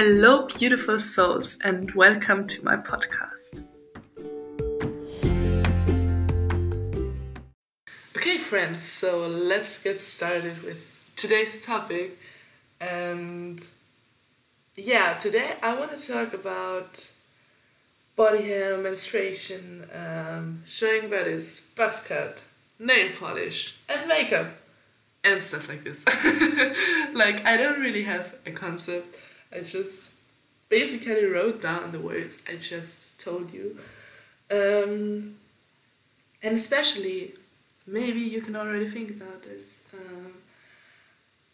Hello, beautiful souls, and welcome to my podcast. Okay, friends, so let's get started with today's topic. And yeah, today I want to talk about body hair, menstruation, um, showing bodies, buzz cut, nail polish, and makeup, and stuff like this. like, I don't really have a concept I just basically wrote down the words I just told you. Um, and especially, maybe you can already think about this. Um,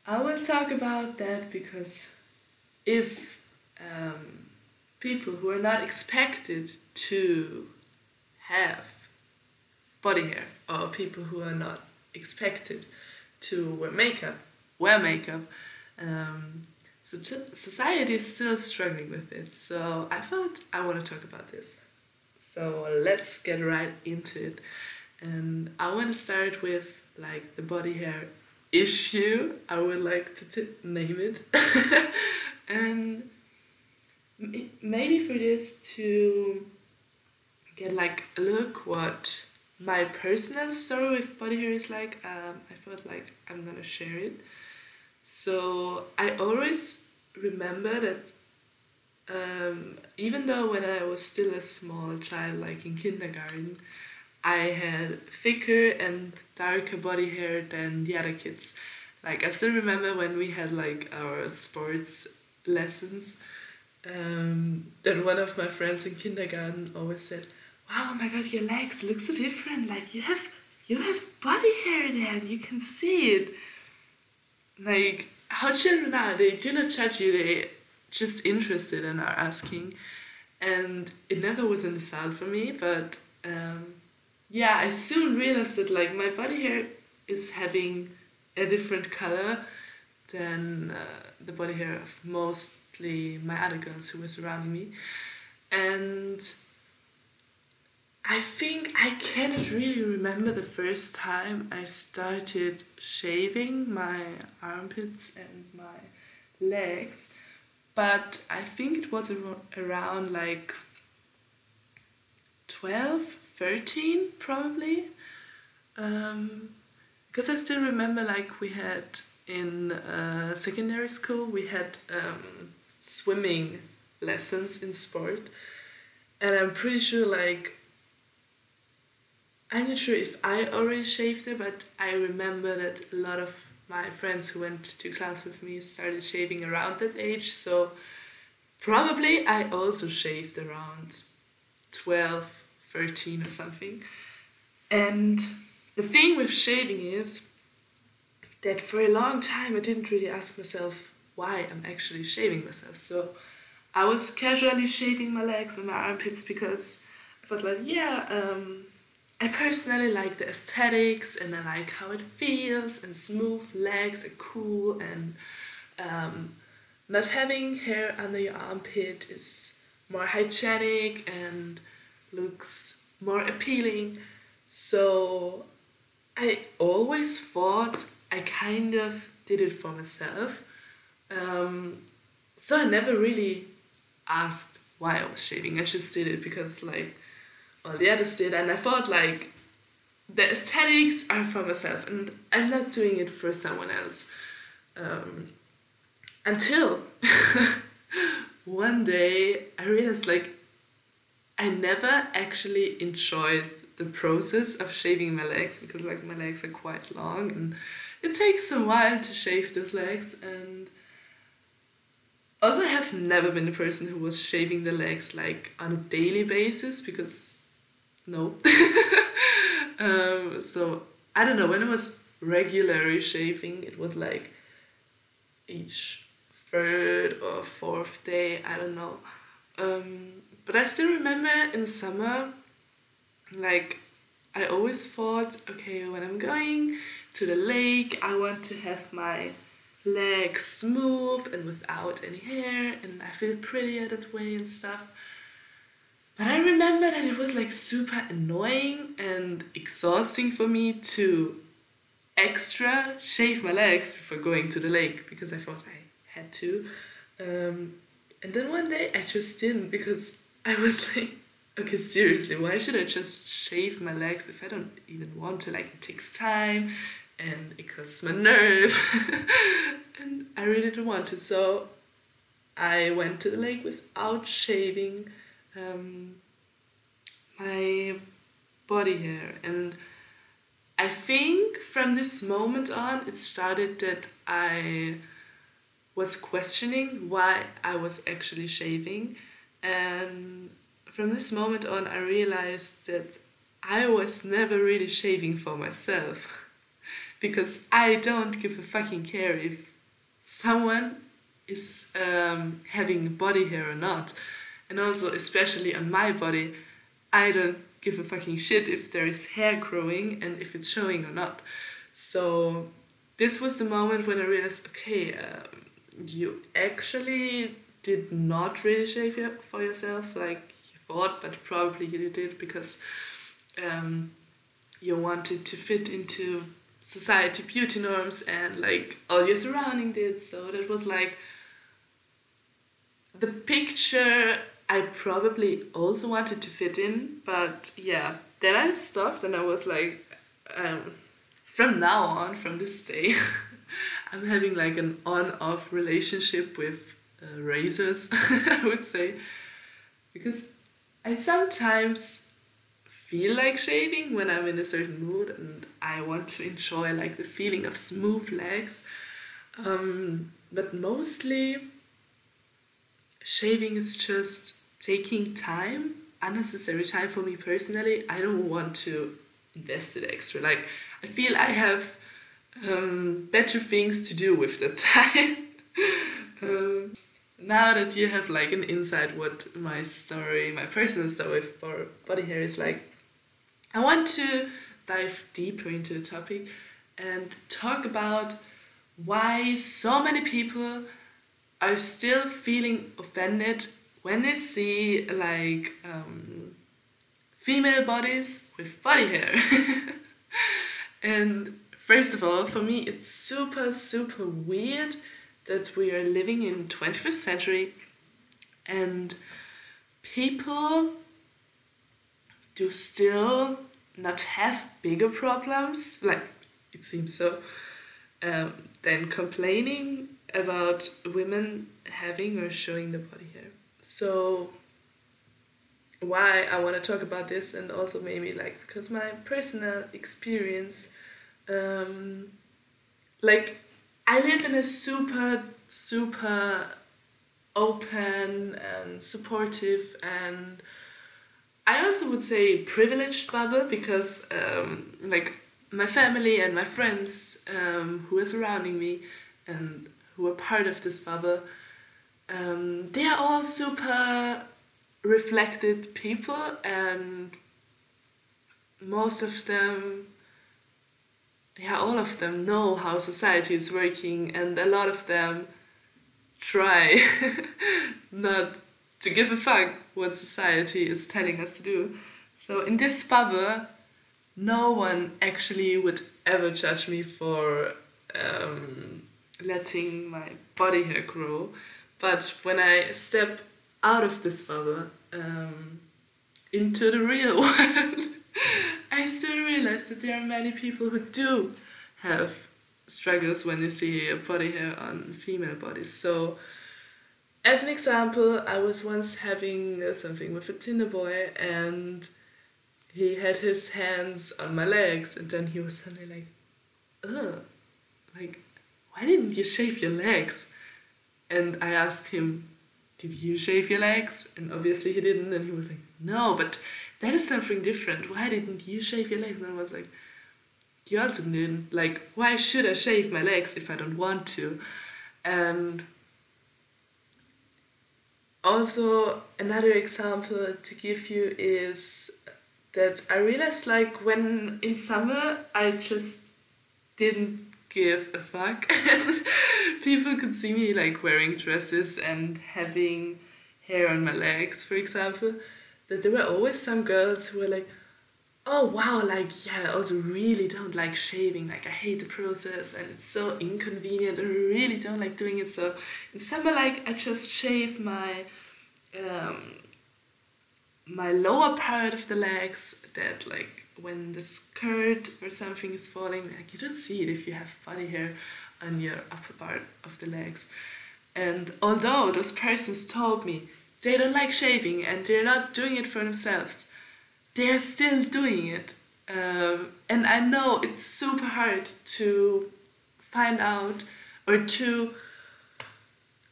I will talk about that because if um, people who are not expected to have body hair or people who are not expected to wear makeup wear makeup um, society is still struggling with it. So I thought I want to talk about this. So let's get right into it. And I want to start with like the body hair issue. I would like to name it. and maybe for this to get like a look what my personal story with body hair is like, um, I felt like I'm gonna share it. So I always remember that um, even though when I was still a small child, like in kindergarten, I had thicker and darker body hair than the other kids. Like I still remember when we had like our sports lessons, um, that one of my friends in kindergarten always said, "Wow, oh my God, your legs look so different. Like you have you have body hair there, and you can see it." Like how children are, they do not judge you, they just interested and are asking. And it never was an insult for me, but um, yeah, I soon realized that like my body hair is having a different color than uh, the body hair of mostly my other girls who were surrounding me. And I think I cannot really remember the first time I started shaving my armpits and my legs, but I think it was around like 12, 13 probably. Um, because I still remember like we had in uh, secondary school we had um, swimming lessons in sport and I'm pretty sure like I'm not sure if I already shaved it, but I remember that a lot of my friends who went to class with me started shaving around that age, so probably I also shaved around 12, 13 or something. And the thing with shaving is that for a long time I didn't really ask myself why I'm actually shaving myself. So I was casually shaving my legs and my armpits because I thought like, yeah, um, I personally like the aesthetics and I like how it feels and smooth legs are cool and um, not having hair under your armpit is more hygienic and looks more appealing. So I always thought I kind of did it for myself. Um, so I never really asked why I was shaving. I just did it because like well the others did and I thought like the aesthetics are for myself and I'm not doing it for someone else. Um, until one day I realized like I never actually enjoyed the process of shaving my legs because like my legs are quite long and it takes a while to shave those legs and also I have never been the person who was shaving the legs like on a daily basis because no. um, so I don't know when I was regularly shaving, it was like each third or fourth day. I don't know. Um, but I still remember in summer, like I always thought, okay, when I'm going to the lake, I want to have my legs smooth and without any hair, and I feel prettier that way and stuff. But I remember that it was like super annoying and exhausting for me to extra shave my legs before going to the lake because I thought I had to. Um, And then one day I just didn't because I was like, okay, seriously, why should I just shave my legs if I don't even want to? Like, it takes time and it costs my nerve. and I really didn't want to. So I went to the lake without shaving um, my body hair. And I think from this moment on, it started that I was questioning why I was actually shaving. And from this moment on, I realized that I was never really shaving for myself. because I don't give a fucking care if someone is um, having body hair or not. And also, especially on my body, I don't give a fucking shit if there is hair growing and if it's showing or not. So, this was the moment when I realized okay, um, you actually did not really shave for yourself like you thought, but probably you did because um, you wanted to fit into society beauty norms and like all your surrounding did. So that was like the picture I probably also wanted to fit in, but yeah, then I stopped and I was like, um, from now on, from this day, I'm having like an on off relationship with uh, razors, I would say, because I sometimes feel like shaving when I'm in a certain mood and I want to enjoy like the feeling of smooth legs. Um, but mostly shaving is just taking time, unnecessary time for me personally. I don't want to invest it extra. Like I feel I have um, better things to do with the time. um, now that you have like an insight what my story, my personal story for body hair is like, I want to dive deeper into the topic and talk about why so many people are still feeling offended when they see like um, female bodies with body hair. and first of all, for me, it's super, super weird that we are living in 21st century and people do still not have bigger problems, like it seems so, um, than complaining about women having or showing the body hair. So why I want to talk about this and also maybe like because my personal experience um, like I live in a super super open and supportive and I also would say privileged bubble because um, like my family and my friends um, who are surrounding me and who are part of this bubble um, they are all super reflected people and most of them yeah all of them know how society is working and a lot of them try not to give a fuck what society is telling us to do. So in this bubble, no one actually would ever judge me for um, letting my body hair grow. But when I step out of this bubble um, into the real world, I still realize that there are many people who do have struggles when they see a body hair on female bodies. So as an example, I was once having uh, something with a Tinder boy and he had his hands on my legs and then he was suddenly like, ugh, like, why didn't you shave your legs? And I asked him, did you shave your legs? And obviously he didn't and he was like, no, but that is something different. Why didn't you shave your legs? And I was like, you also didn't. Like, why should I shave my legs if I don't want to? And also another example to give you is that I realized like when in summer I just didn't give a fuck people could see me like wearing dresses and having hair on my legs for example that there were always some girls who were like oh wow, like yeah, I also really don't like shaving. Like I hate the process and it's so inconvenient. I really don't like doing it. So in summer, like I just shave my um, my lower part of the legs. That like when the skirt or something is falling, like you don't see it if you have body hair on your upper part of the legs. And although those persons told me they don't like shaving and they're not doing it for themselves they're still doing it. Um, and I know it's super hard to find out or to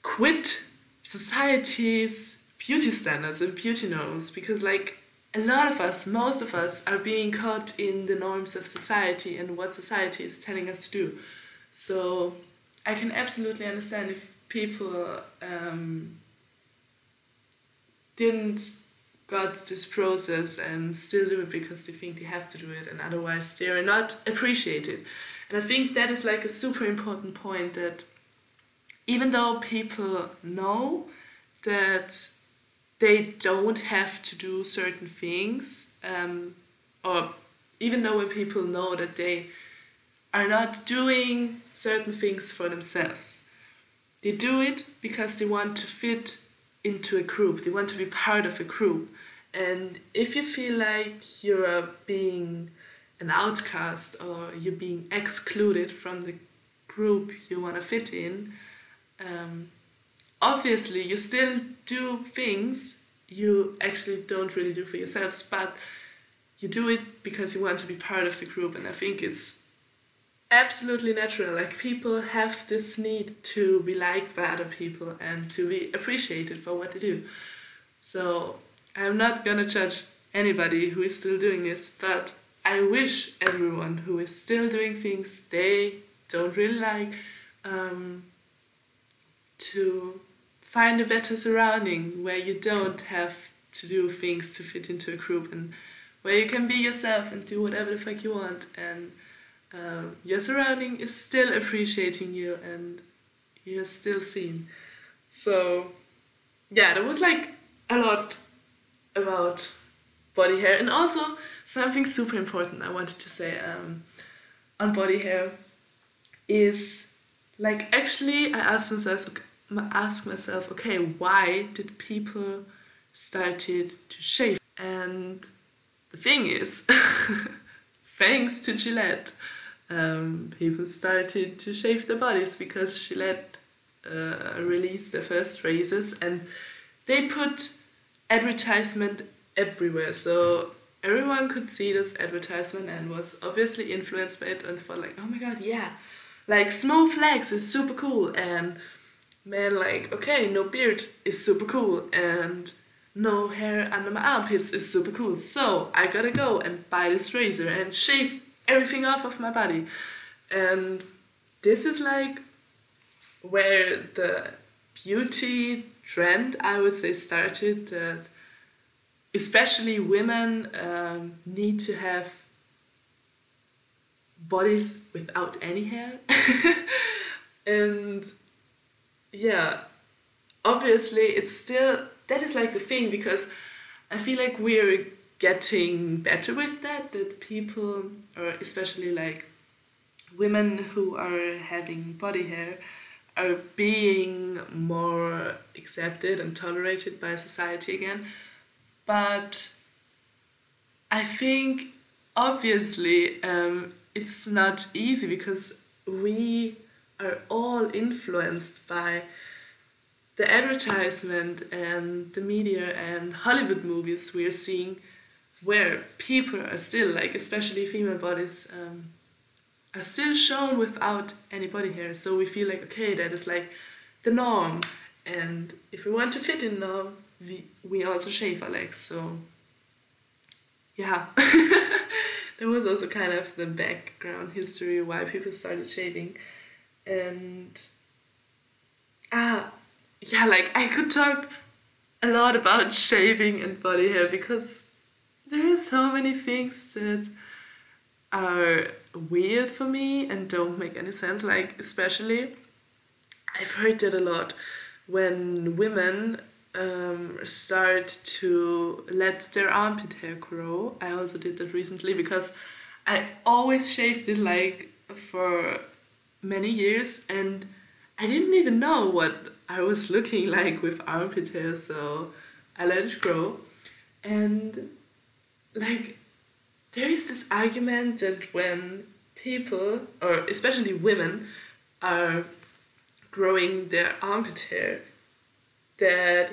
quit society's beauty standards and beauty norms because, like, a lot of us, most of us, are being caught in the norms of society and what society is telling us to do. So I can absolutely understand if people um, didn't got this process and still do it because they think they have to do it and otherwise they are not appreciated. And I think that is like a super important point that even though people know that they don't have to do certain things, um, or even though when people know that they are not doing certain things for themselves, they do it because they want to fit into a group, they want to be part of a group. And if you feel like you're being an outcast or you're being excluded from the group you want to fit in, um, obviously you still do things you actually don't really do for yourselves, but you do it because you want to be part of the group. And I think it's absolutely natural. Like people have this need to be liked by other people and to be appreciated for what they do. So I'm not gonna judge anybody who is still doing this, but I wish everyone who is still doing things they don't really like um, to find a better surrounding where you don't have to do things to fit into a group and where you can be yourself and do whatever the fuck you want and um, your surrounding is still appreciating you and you're still seen. So yeah, there was like a lot about body hair and also something super important I wanted to say um, on body hair is like actually I asked myself ask myself okay why did people started to shave and the thing is thanks to Gillette um, people started to shave their bodies because Gillette uh, released their first razors and they put advertisement everywhere. So everyone could see this advertisement and was obviously influenced by it and thought like, oh my god, yeah, like smooth legs is super cool and man like okay no beard is super cool and no hair under my armpits is super cool. So i gotta go and buy this razor and shave everything off of my body. And this is like where the beauty trend I would say started that especially women um, need to have bodies without any hair. And yeah obviously it's still that is like the thing because I feel like we're getting better with that that people or especially like women who are having body hair are being more accepted and tolerated by society again. But I think obviously um, it's not easy because we are all influenced by the advertisement and the media and Hollywood movies we are seeing where people are still like especially female bodies um, are still shown without any body hair. So we feel like, okay, that is like the norm. And if we want to fit in norm, we, we also shave our legs. So yeah, there was also kind of the background history why people started shaving. And ah, yeah, like I could talk a lot about shaving and body hair because there are so many things that are weird for me and don't make any sense. Like, especially, I've heard that a lot when women um, start to let their armpit hair grow. I also did that recently because I always shaved it like for many years and I didn't even know what I was looking like with armpit hair, so I let it grow. And like, there is this argument that when people, or especially women, are growing their armpit hair, that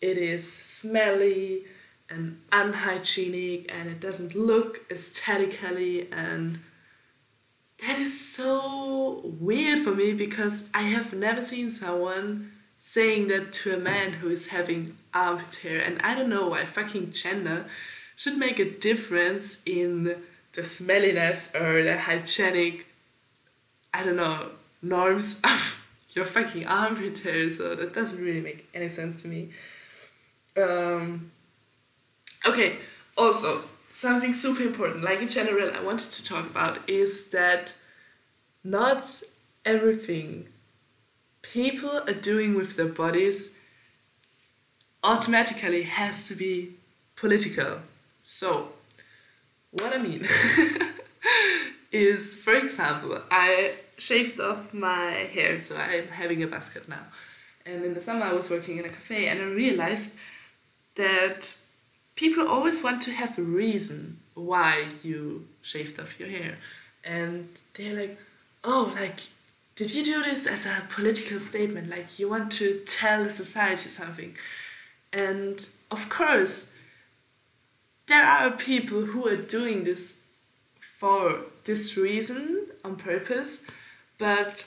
it is smelly and unhygienic and it doesn't look aesthetically and that is so weird for me because I have never seen someone saying that to a man who is having armpit hair and I don't know why fucking gender should make a difference in the smelliness or the hygienic I don't know norms of your fucking armpit hair so that doesn't really make any sense to me. Um, okay also something super important, like in general, I wanted to talk about is that not everything people are doing with their bodies automatically has to be political. So, what I mean is, for example, I shaved off my hair, so I'm having a cut now. And in the summer, I was working in a cafe, and I realized that people always want to have a reason why you shaved off your hair. And they're like, oh, like, did you do this as a political statement? Like, you want to tell the society something. And of course, there are people who are doing this for this reason on purpose, but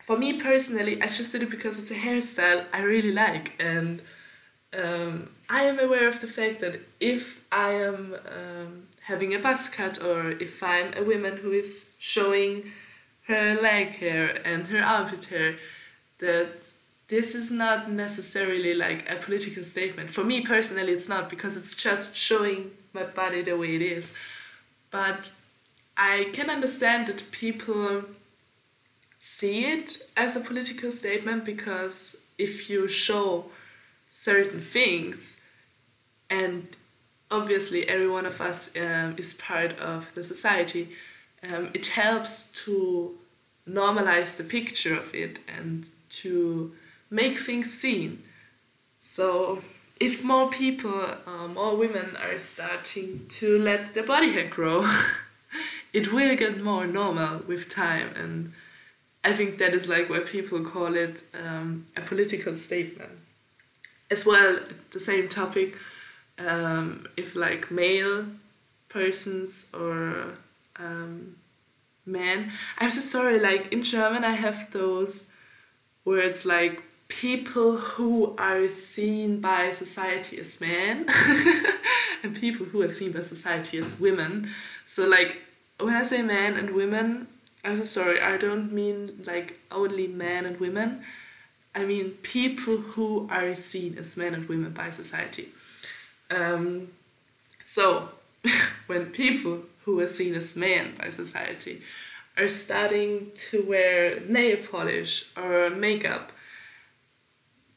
for me personally, I just did it because it's a hairstyle I really like and um, I am aware of the fact that if I am um, having a buzz cut or if I'm a woman who is showing her leg hair and her armpit hair, that this is not necessarily like a political statement. For me personally, it's not because it's just showing my body the way it is. But I can understand that people see it as a political statement because if you show certain things and obviously every one of us um, is part of the society. Um, it helps to normalize the picture of it and to make things seen. So if more people uh, more women are starting to let their body hair grow it will get more normal with time. And i think that is like why people call it um, a political statement. As well the same topic um, if like male persons or um, men. I'm so sorry like in german i have those words like people who are seen by society as men and people who are seen by society as women. So like when i say men and women i'm so sorry i don't mean like only men and women. I mean people who are seen as men and women by society. Um, so, when people who are seen as men by society are starting to wear nail polish or makeup,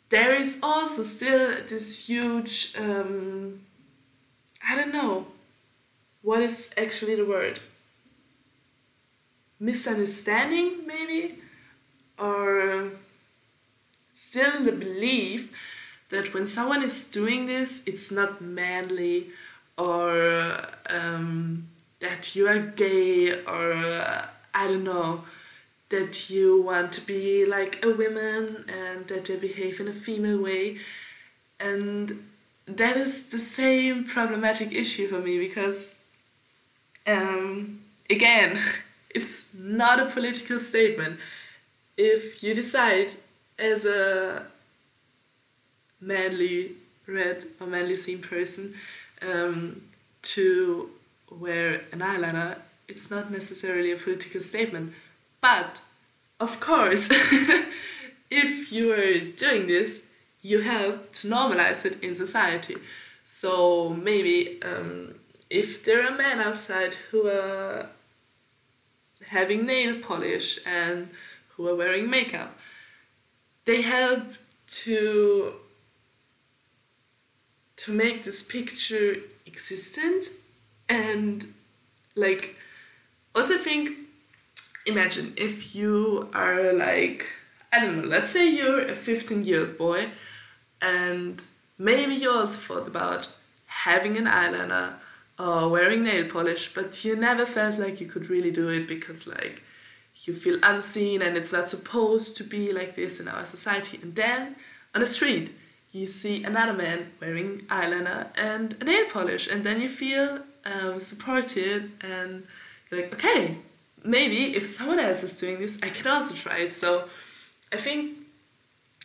there is also still this huge, um, I don't know, what is actually the word? Misunderstanding, maybe? Or still the belief that when someone is doing this, it's not manly or um, that you are gay or uh, I don't know, that you want to be like a woman and that you behave in a female way. And that is the same problematic issue for me because, um, again, it's not a political statement. If you decide as a manly red or manly seen person um, to wear an eyeliner, it's not necessarily a political statement. But of course, if you are doing this, you help to normalize it in society. So maybe um, if there are men outside who are having nail polish and who are wearing makeup, they help to to make this picture existent and like also think imagine if you are like I don't know, let's say you're a 15 year old boy and maybe you also thought about having an eyeliner or wearing nail polish, but you never felt like you could really do it because like you feel unseen and it's not supposed to be like this in our society. And then on the street, you see another man wearing eyeliner and a nail polish, and then you feel um, supported and you're like, okay, maybe if someone else is doing this, I can also try it. So I think,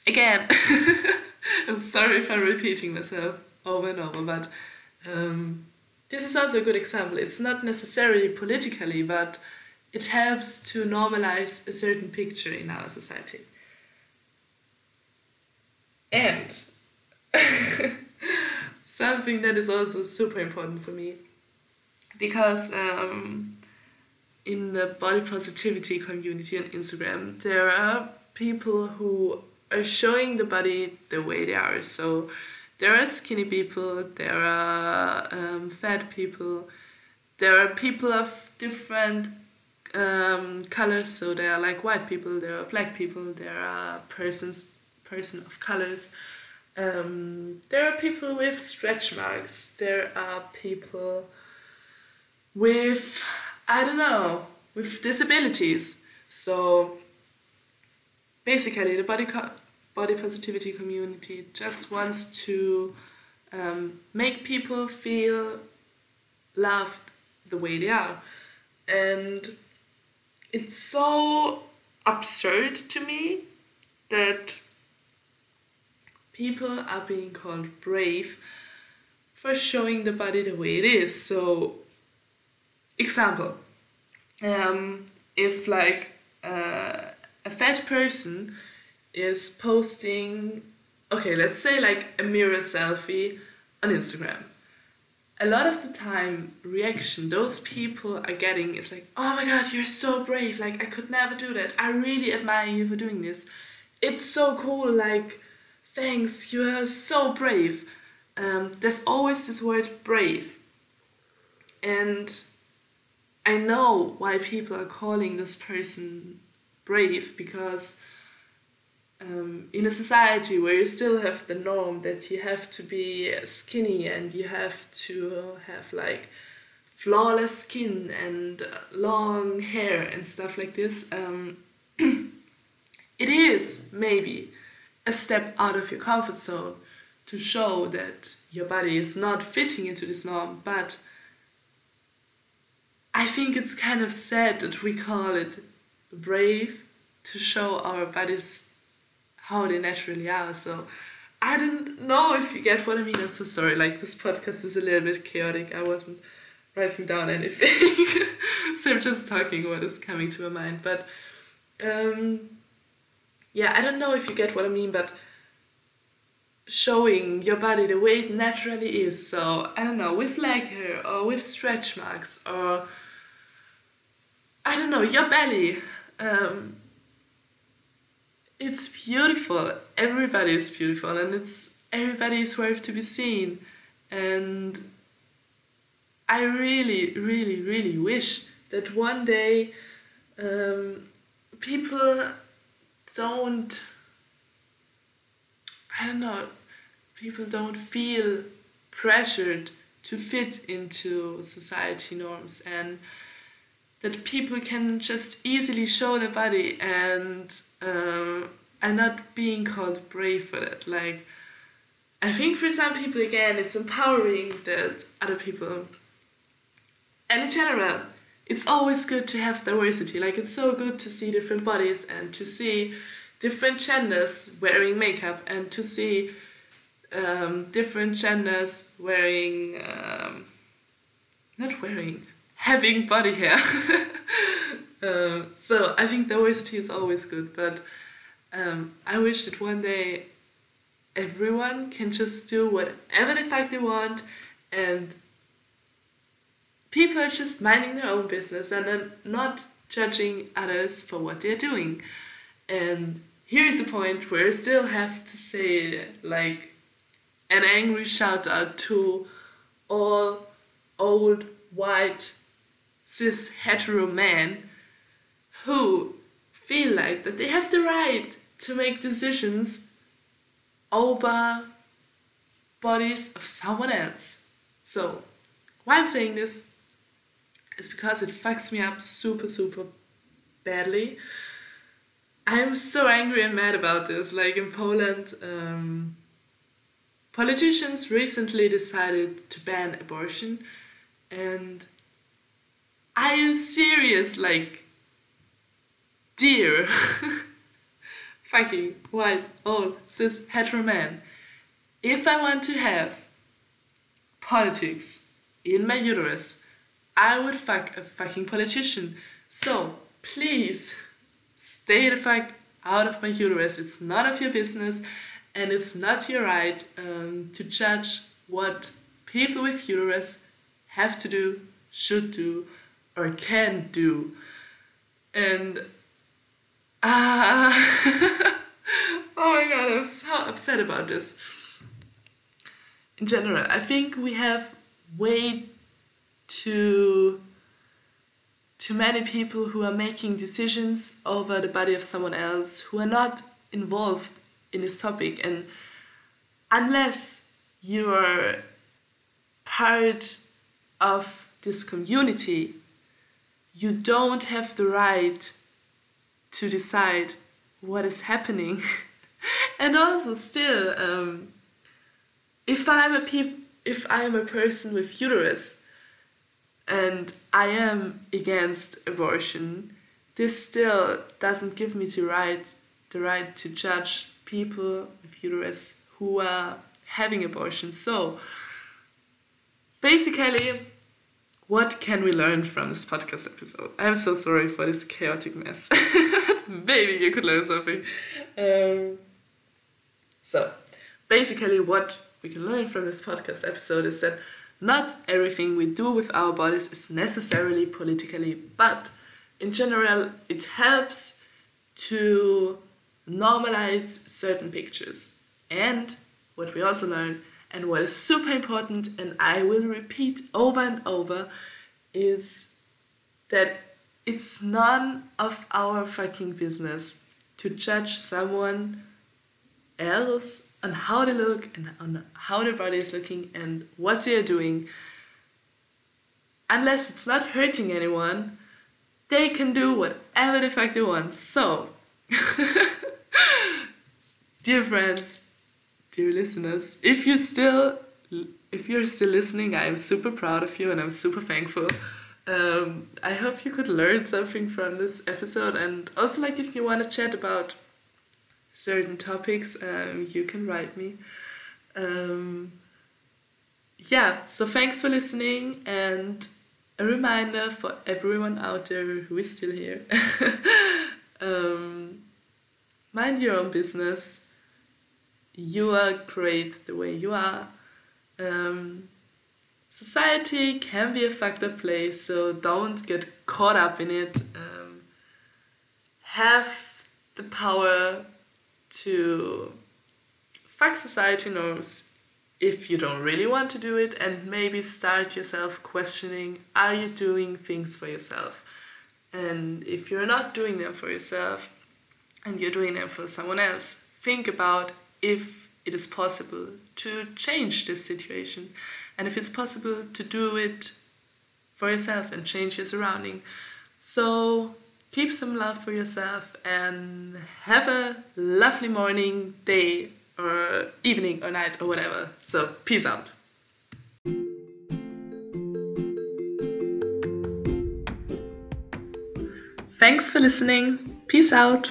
again, I'm sorry if I'm repeating myself over and over, but um, this is also a good example. It's not necessarily politically, but it helps to normalize a certain picture in our society. And something that is also super important for me because um, in the body positivity community on Instagram, there are people who are showing the body the way they are. So there are skinny people, there are um, fat people, there are people of different um, colors. So there are like white people, there are black people, there are persons person of colors. Um, there are people with stretch marks. There are people with I don't know with disabilities. So basically, the body body positivity community just wants to um, make people feel loved the way they are, and it's so absurd to me that people are being called brave for showing the body the way it is. So, example, um, if like uh, a fat person is posting, okay, let's say like a mirror selfie on Instagram. A lot of the time, reaction those people are getting is like, oh my god, you're so brave. Like, I could never do that. I really admire you for doing this. It's so cool. Like, thanks, you are so brave. Um, there's always this word brave. And I know why people are calling this person brave because um, in a society where you still have the norm that you have to be skinny and you have to have like flawless skin and long hair and stuff like this, um, it is maybe a step out of your comfort zone to show that your body is not fitting into this norm, but I think it's kind of sad that we call it brave to show our bodies how they naturally are. So I don't know if you get what I mean. I'm so sorry. Like this podcast is a little bit chaotic. I wasn't writing down anything, so I'm just talking what is coming to my mind. But um, yeah, I don't know if you get what I mean, but showing your body the way it naturally is. So I don't know, with leg hair or with stretch marks or I don't know, your belly. Um, it's beautiful. Everybody is beautiful, and it's everybody is worth to be seen. And I really, really, really wish that one day um, people don't. I don't know. People don't feel pressured to fit into society norms and that people can just easily show their body and um, are not being called brave for that. Like, I think for some people, again, it's empowering that other people, and in general, it's always good to have diversity. Like, it's so good to see different bodies and to see different genders wearing makeup and to see um, different genders wearing, um, not wearing, having body hair. um, so I think diversity is always good, but um, I wish that one day everyone can just do whatever the fuck they want and people are just minding their own business and then not judging others for what they're doing. And here is the point where I still have to say, like, an angry shout out to all old white cis hetero men who feel like that they have the right to make decisions over bodies of someone else. So, why I'm saying this is because it fucks me up super, super badly. I'm so angry and mad about this. Like in Poland, um, politicians recently decided to ban abortion, and I am serious. Like, dear, fucking white, old, cis, hetero man, if I want to have politics in my uterus, I would fuck a fucking politician. So, please, stay the fuck out of my uterus. It's none of your business, and it's not your right um, to judge what people with uterus have to do, should do, or can do. And ah, oh my god, I'm so upset about this. In general, I think we have way too too many people who are making decisions over the body of someone else who are not involved in this topic. And unless you are part of this community you don't have the right to decide what is happening. And also still um, if i'm a peop- if i'm a person with uterus and I am against abortion, this still doesn't give me the right the right to judge people with uterus who are having abortion. So basically what can we learn from this podcast episode? I'm so sorry for this chaotic mess. Maybe you could learn something. Um, so, basically, what we can learn from this podcast episode is that not everything we do with our bodies is necessarily politically, but in general, it helps to normalize certain pictures. And what we also learn, and what is super important, and I will repeat over and over, is that it's none of our fucking business to judge someone else on how they look and on how their body is looking and what they are doing. Unless it's not hurting anyone, they can do whatever the fuck they want. So, dear friends, dear listeners, if you still if you're still listening, I'm super proud of you and I'm super thankful. Um, I hope you could learn something from this episode and also like if you want to chat about certain topics, um, you can write me. Um, yeah, so thanks for listening and a reminder for everyone out there who is still here. um, mind your own business. You are great the way you are. Um, society can be a up place, so don't get caught up in it. Um, have the power to fuck society norms if you don't really want to do it and maybe start yourself questioning are you doing things for yourself? And if you're not doing them for yourself and you're doing them for someone else think about if it is possible to change this situation. And if it's possible to do it for yourself and change your surrounding. So keep some love for yourself and have a lovely morning, day, or evening, or night, or whatever. So, peace out. Thanks for listening. Peace out.